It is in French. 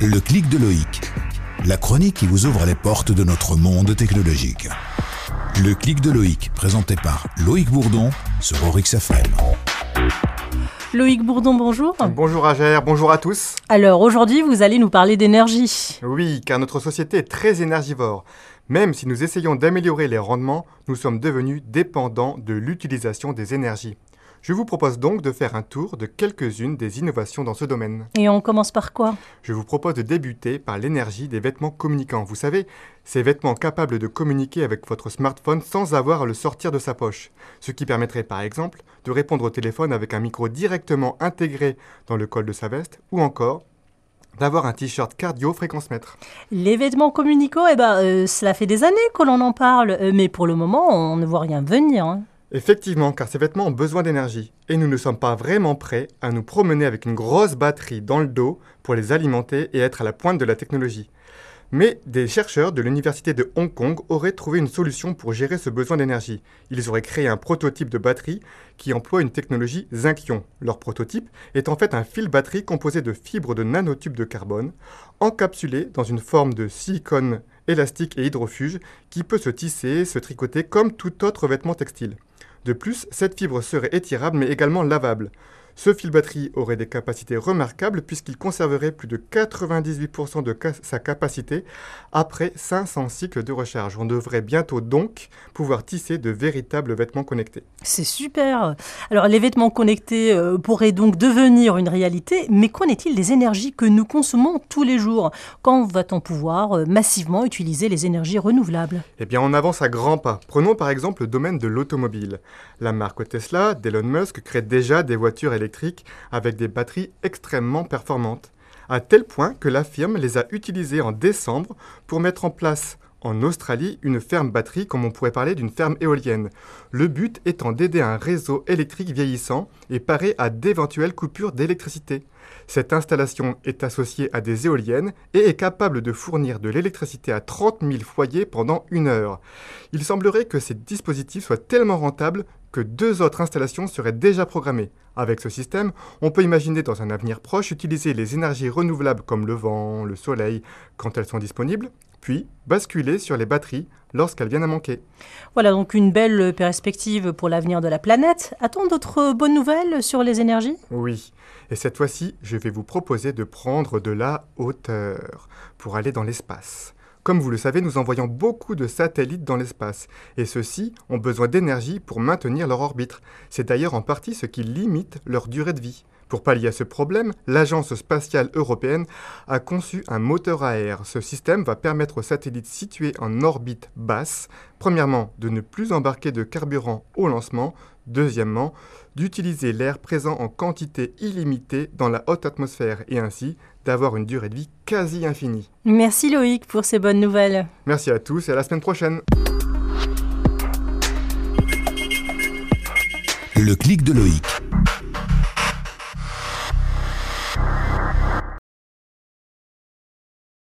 Le clic de Loïc. La chronique qui vous ouvre les portes de notre monde technologique. Le clic de Loïc, présenté par Loïc Bourdon sur Orix FM. Loïc Bourdon, bonjour. Bonjour Agère, bonjour à tous. Alors aujourd'hui, vous allez nous parler d'énergie. Oui, car notre société est très énergivore. Même si nous essayons d'améliorer les rendements, nous sommes devenus dépendants de l'utilisation des énergies. Je vous propose donc de faire un tour de quelques-unes des innovations dans ce domaine. Et on commence par quoi? Je vous propose de débuter par l'énergie des vêtements communicants. Vous savez, ces vêtements capables de communiquer avec votre smartphone sans avoir à le sortir de sa poche. Ce qui permettrait par exemple de répondre au téléphone avec un micro directement intégré dans le col de sa veste ou encore d'avoir un t-shirt cardio fréquence mètre. Les vêtements communicants, eh ben, euh, cela fait des années que l'on en parle, euh, mais pour le moment, on ne voit rien venir. hein. Effectivement, car ces vêtements ont besoin d'énergie, et nous ne sommes pas vraiment prêts à nous promener avec une grosse batterie dans le dos pour les alimenter et être à la pointe de la technologie. Mais des chercheurs de l'université de Hong Kong auraient trouvé une solution pour gérer ce besoin d'énergie. Ils auraient créé un prototype de batterie qui emploie une technologie Zinc-ion. Leur prototype est en fait un fil batterie composé de fibres de nanotubes de carbone, encapsulé dans une forme de silicone élastique et hydrofuge qui peut se tisser, se tricoter comme tout autre vêtement textile. De plus, cette fibre serait étirable mais également lavable. Ce fil batterie aurait des capacités remarquables puisqu'il conserverait plus de 98% de sa capacité après 500 cycles de recharge. On devrait bientôt donc pouvoir tisser de véritables vêtements connectés. C'est super. Alors les vêtements connectés euh, pourraient donc devenir une réalité, mais qu'en est-il des énergies que nous consommons tous les jours? Quand va-t-on pouvoir euh, massivement utiliser les énergies renouvelables? Eh bien, on avance à grands pas. Prenons par exemple le domaine de l'automobile. La marque Tesla d'Elon Musk crée déjà des voitures avec des batteries extrêmement performantes, à tel point que la firme les a utilisées en décembre pour mettre en place en Australie une ferme batterie comme on pourrait parler d'une ferme éolienne. Le but étant d'aider un réseau électrique vieillissant et parer à d'éventuelles coupures d'électricité. Cette installation est associée à des éoliennes et est capable de fournir de l'électricité à 30 000 foyers pendant une heure. Il semblerait que ces dispositifs soient tellement rentables que deux autres installations seraient déjà programmées. Avec ce système, on peut imaginer dans un avenir proche utiliser les énergies renouvelables comme le vent, le soleil, quand elles sont disponibles, puis basculer sur les batteries lorsqu'elles viennent à manquer. Voilà donc une belle perspective pour l'avenir de la planète. A-t-on d'autres bonnes nouvelles sur les énergies? Oui, et cette fois-ci, je vais vous proposer de prendre de la hauteur pour aller dans l'espace. Comme vous le savez, nous envoyons beaucoup de satellites dans l'espace, et ceux-ci ont besoin d'énergie pour maintenir leur orbite. C'est d'ailleurs en partie ce qui limite leur durée de vie. Pour pallier à ce problème, l'Agence spatiale européenne a conçu un moteur à air. Ce système va permettre aux satellites situés en orbite basse, premièrement, de ne plus embarquer de carburant au lancement, deuxièmement, d'utiliser l'air présent en quantité illimitée dans la haute atmosphère et ainsi d'avoir une durée de vie quasi infinie. Merci Loïc pour ces bonnes nouvelles. Merci à tous et à la semaine prochaine. Le clic de Loïc.